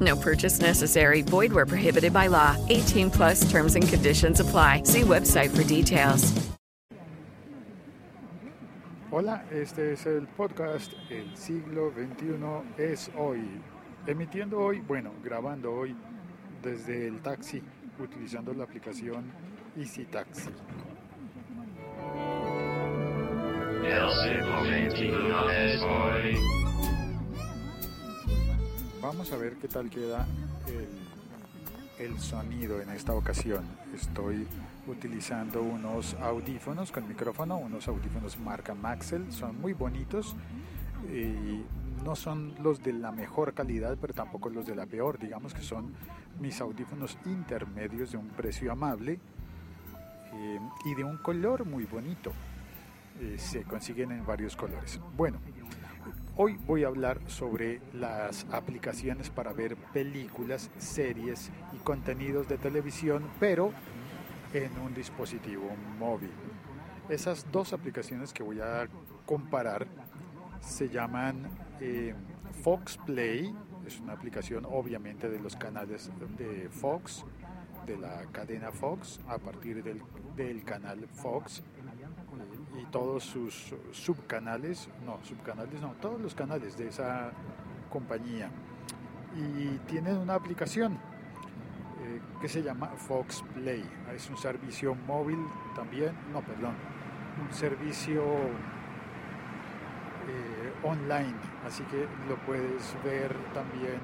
No purchase necessary. Void where prohibited by law. 18 plus terms and conditions apply. See website for details. Hola, este es el podcast El siglo XXI es hoy. Emitiendo hoy, bueno, grabando hoy desde el taxi, utilizando la aplicación Easy Taxi. El siglo XXI es hoy. Vamos a ver qué tal queda el, sonido en esta ocasión. Estoy utilizando unos audífonos con micrófono, unos audífonos marca Maxell, son muy bonitos y no son los de la mejor calidad, pero tampoco los de la peor, digamos que son mis audífonos intermedios de un precio amable eh, y de un color muy bonito. Eh, se consiguen en varios colores. Bueno, hoy voy a hablar sobre las aplicaciones para ver películas, series y contenidos de televisión, pero en un dispositivo móvil. Esas dos aplicaciones que voy a comparar se llaman eh, Fox Play, es una aplicación obviamente de los canales de Fox, de la cadena Fox, a partir del, del canal Fox y todos sus subcanales, no, subcanales no, todos los canales de esa compañía. Y tienen una aplicación eh, que se llama Fox Play. Es un servicio móvil también, no, perdón, un servicio eh, online, así que lo puedes ver también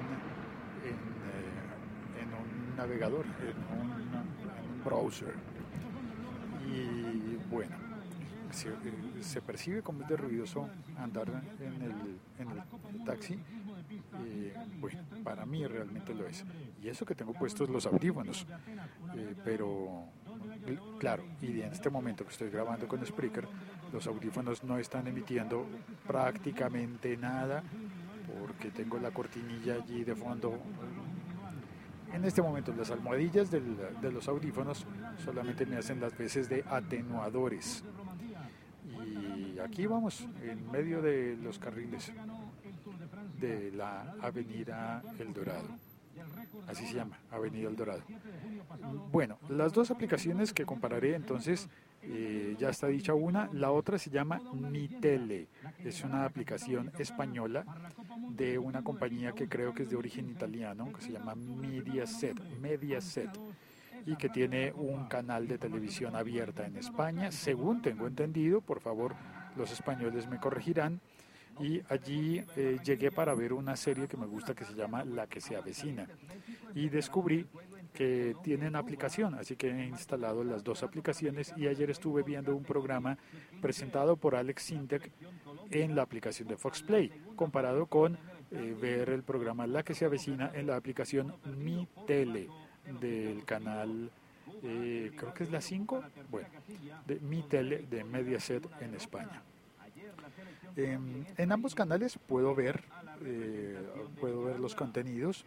en, eh, en un navegador, en un, en un browser. Y bueno, se, eh, se, percibe como es de ruidoso andar en el, en el taxi. Eh, bueno, para mí realmente lo es. Y eso que tengo puestos los audífonos. Eh, pero, claro, y en este momento que estoy grabando con Spreaker, los audífonos no están emitiendo prácticamente nada porque tengo la cortinilla allí de fondo. En este momento las almohadillas del, de los audífonos solamente me hacen las veces de atenuadores aquí vamos, en medio de los carriles de la Avenida El Dorado. Así se llama, Avenida El Dorado. Bueno, las dos aplicaciones que compararé entonces, eh, ya está dicha una, la otra se llama Mi Tele. Es una aplicación española de una compañía que creo que es de origen italiano, que se llama Mediaset. Mediaset y que tiene un canal de televisión abierta en España, según tengo entendido, por favor los españoles me corregirán, y allí eh, llegué para ver una serie que me gusta que se llama La que se avecina y descubrí que tienen aplicación, así que he instalado las dos aplicaciones y ayer estuve viendo un programa presentado por Alex Sintek en la aplicación de Fox Play, comparado con eh, ver el programa La que se avecina en la aplicación Mi Tele del canal, eh, creo que es la 5, bueno, de Mi Tele de Mediaset en España. En, en ambos canales puedo ver, eh, puedo ver los contenidos,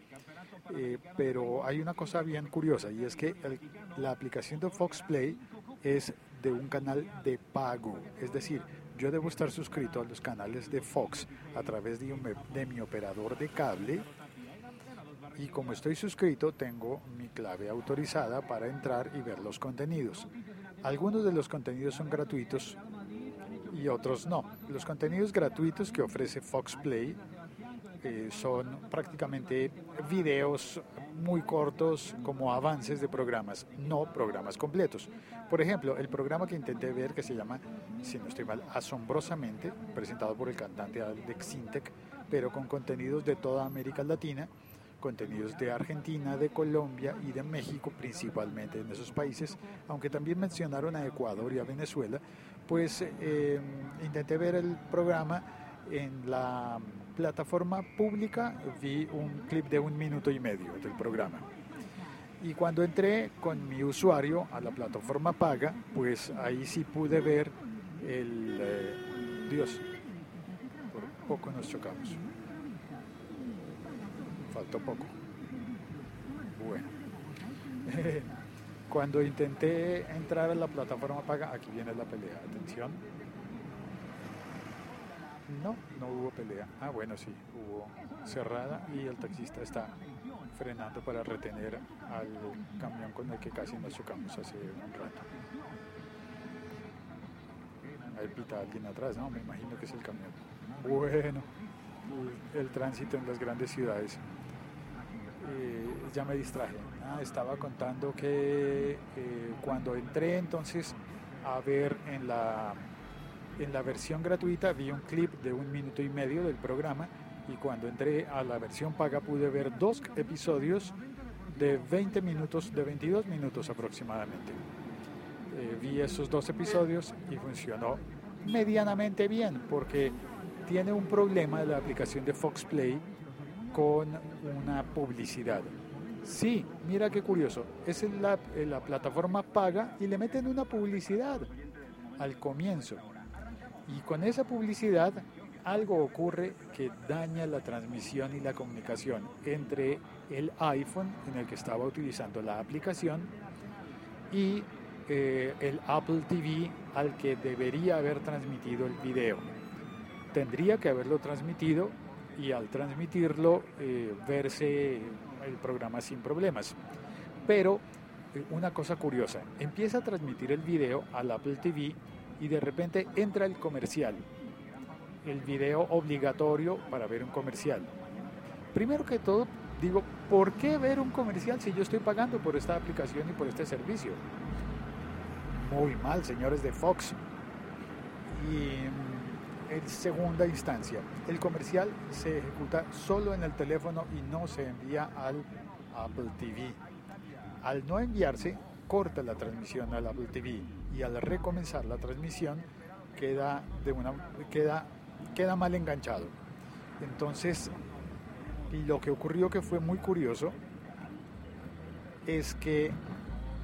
eh, pero hay una cosa bien curiosa y es que la aplicación de Fox Play es de un canal de pago, es decir, yo debo estar suscrito a los canales de Fox a través de mi operador de cable y como estoy suscrito tengo mi clave autorizada para entrar y ver los contenidos. Algunos de los contenidos son gratuitos y otros no. Los contenidos gratuitos que ofrece Fox Play eh, son prácticamente videos muy cortos como avances de programas, no programas completos. Por ejemplo, el programa que intenté ver que se llama, si no estoy mal, Asombrosamente, presentado por el cantante Alex Sintek, pero con contenidos de toda América Latina, contenidos de Argentina, de Colombia y de México, principalmente en esos países, aunque también mencionaron a Ecuador y a Venezuela, pues eh, intenté ver el programa en la plataforma pública, vi un clip de un minuto y medio del programa. Y cuando entré con mi usuario a la plataforma paga, pues ahí sí pude ver el... Eh, Dios, por poco nos chocamos faltó poco. Bueno, cuando intenté entrar a la plataforma paga, aquí viene la pelea, atención. No, no hubo pelea. Ah, bueno, sí, hubo cerrada y el taxista está frenando para retener al camión con el que casi nos chocamos hace un rato. Ahí pita alguien atrás, no, me imagino que es el camión. Bueno, el tránsito en las grandes ciudades. Eh, ya me distraje. Estaba contando que eh, cuando entré entonces a ver en la, en la versión gratuita vi un clip de un minuto y medio del programa y cuando entré a la versión paga pude ver dos episodios de 20 minutos, de 22 minutos aproximadamente. Eh, vi esos dos episodios y funcionó medianamente bien porque tiene un problema de la aplicación de Fox Play con una publicidad. Sí, mira qué curioso. Es la, la plataforma paga y le meten una publicidad al comienzo. Y con esa publicidad algo ocurre que daña la transmisión y la comunicación entre el iPhone en el que estaba utilizando la aplicación y eh, el Apple TV al que debería haber transmitido el video. Tendría que haberlo transmitido y al transmitirlo eh, verse el programa sin problemas. Pero eh, una cosa curiosa, empieza a transmitir el video al Apple TV y de repente entra el comercial, el video obligatorio para ver un comercial. Primero que todo, digo, ¿por qué ver un comercial si yo estoy pagando por esta aplicación y por este servicio? Muy mal, señores de Fox. Y en segunda instancia. El comercial se ejecuta solo en el teléfono y no se envía al Apple TV. Al no enviarse, corta la transmisión al Apple TV y al recomenzar la transmisión queda, de una, queda, queda mal enganchado. Entonces, lo que ocurrió que fue muy curioso es que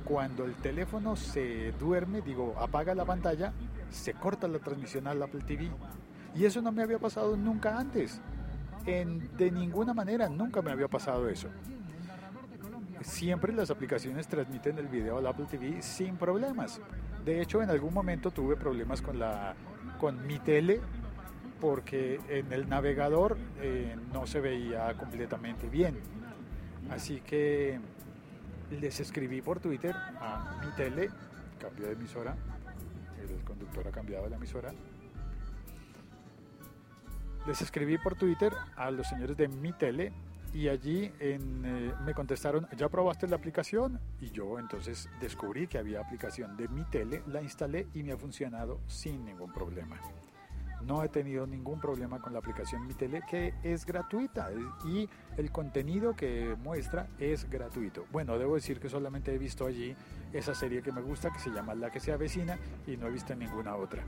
cuando el teléfono se duerme, digo, apaga la pantalla, se corta la transmisión al Apple TV. Y eso no me había pasado nunca antes. En, de ninguna manera, nunca me había pasado eso. Siempre las aplicaciones transmiten el video al Apple TV sin problemas. De hecho, en algún momento tuve problemas con, la, con mi tele porque en el navegador eh, no se veía completamente bien. Así que les escribí por Twitter a mi tele, cambio de emisora, el conductor ha cambiado la emisora. Les escribí por Twitter a los señores de mi tele y allí en, eh, me contestaron, ¿ya probaste la aplicación? Y yo entonces descubrí que había aplicación de mi tele, la instalé y me ha funcionado sin ningún problema. No he tenido ningún problema con la aplicación Mi Tele que es gratuita y el contenido que muestra es gratuito. Bueno, debo decir que solamente he visto allí esa serie que me gusta que se llama La que se avecina y no he visto ninguna otra.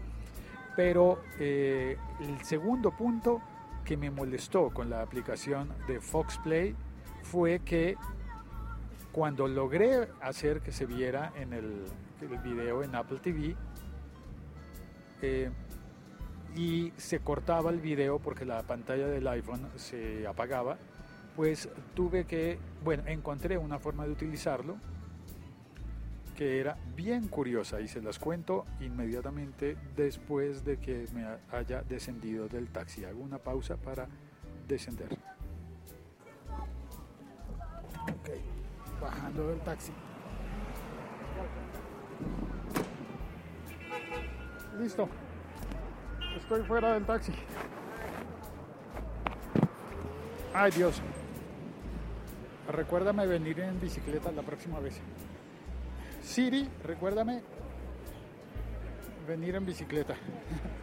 Pero eh, el segundo punto que me molestó con la aplicación de Fox Play fue que cuando logré hacer que se viera en el, el video en Apple TV, eh, y se cortaba el video porque la pantalla del iPhone se apagaba, pues tuve que, bueno, encontré una forma de utilizarlo que era bien curiosa y se las cuento inmediatamente después de que me haya descendido del taxi. Hago una pausa para descender. Ok, bajando del taxi. Listo. Estoy fuera del taxi. Ay Dios. Recuérdame venir en bicicleta la próxima vez. Siri, recuérdame venir en bicicleta.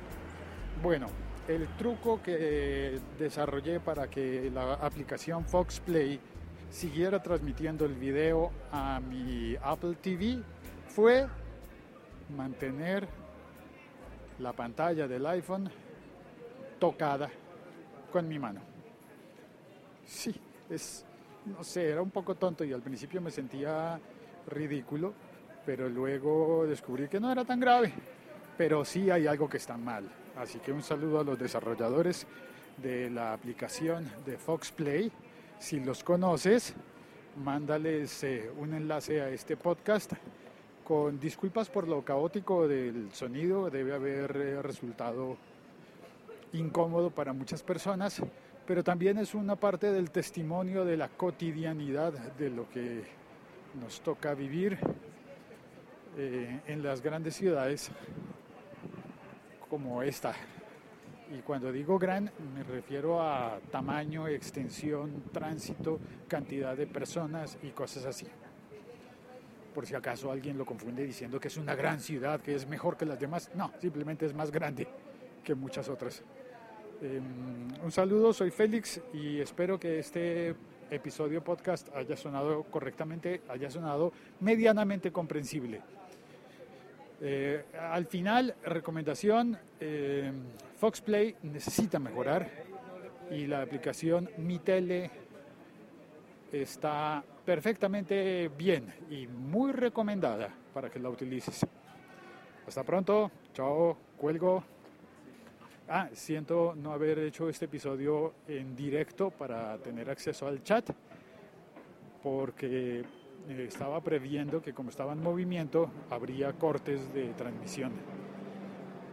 bueno, el truco que desarrollé para que la aplicación Fox Play siguiera transmitiendo el video a mi Apple TV fue mantener la pantalla del iPhone tocada con mi mano. Sí, es, no sé, era un poco tonto y al principio me sentía ridículo, pero luego descubrí que no era tan grave. Pero sí hay algo que está mal. Así que un saludo a los desarrolladores de la aplicación de Fox Play. Si los conoces, mándales eh, un enlace a este podcast. Con disculpas por lo caótico del sonido, debe haber eh, resultado incómodo para muchas personas, pero también es una parte del testimonio de la cotidianidad de lo que nos toca vivir eh, en las grandes ciudades como esta. Y cuando digo gran, me refiero a tamaño, extensión, tránsito, cantidad de personas y cosas así. Por si acaso alguien lo confunde diciendo que es una gran ciudad, que es mejor que las demás. No, simplemente es más grande que muchas otras. Um, un saludo, soy Félix y espero que este episodio podcast haya sonado correctamente, haya sonado medianamente comprensible. Eh, al final, recomendación, eh, Fox Play necesita mejorar y la aplicación Mi Tele está perfectamente bien y muy recomendada para que la utilices. Hasta pronto, chao, cuelgo. Ah, siento no haber hecho este episodio en directo para tener acceso al chat, porque eh, estaba previendo que como estaba en movimiento habría cortes de transmisión.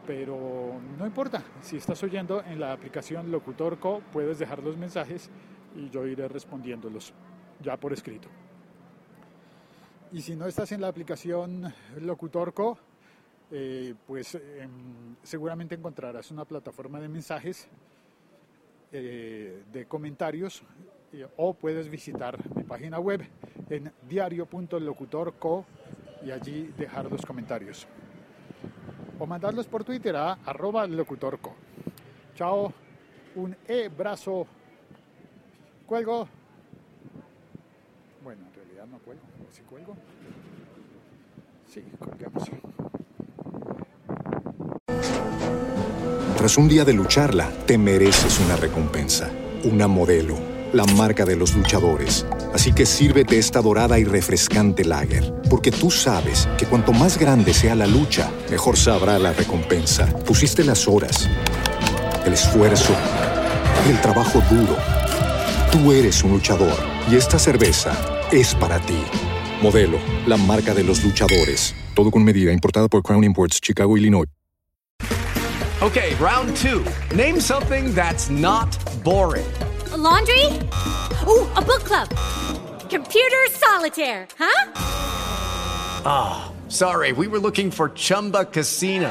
Pero no importa, si estás oyendo en la aplicación Locutorco puedes dejar los mensajes y yo iré respondiéndolos ya por escrito. Y si no estás en la aplicación Locutorco, eh, pues em, seguramente encontrarás una plataforma de mensajes, eh, de comentarios, o puedes visitar mi página web en diario.locutorco y allí dejar los comentarios. O mandarlos por Twitter a arroba locutorco. Chao, un e-brazo. Cuelgo. Bueno, en realidad no cuelgo. ¿O sí cuelgo? Sí, colgamos. Tras un día de lucharla, te mereces una recompensa, una modelo, la marca de los luchadores. Así que sírvete esta dorada y refrescante lager, porque tú sabes que cuanto más grande sea la lucha, mejor sabrá la recompensa. Pusiste las horas, el esfuerzo, el trabajo duro. Tú eres un luchador y esta cerveza es para ti. Modelo, la marca de los luchadores. Todo con medida, importada por Crown Imports, Chicago, Illinois. Okay, round two. Name something that's not boring. A laundry? Ooh, a book club. Computer solitaire, huh? Ah, sorry, we were looking for Chumba Casino.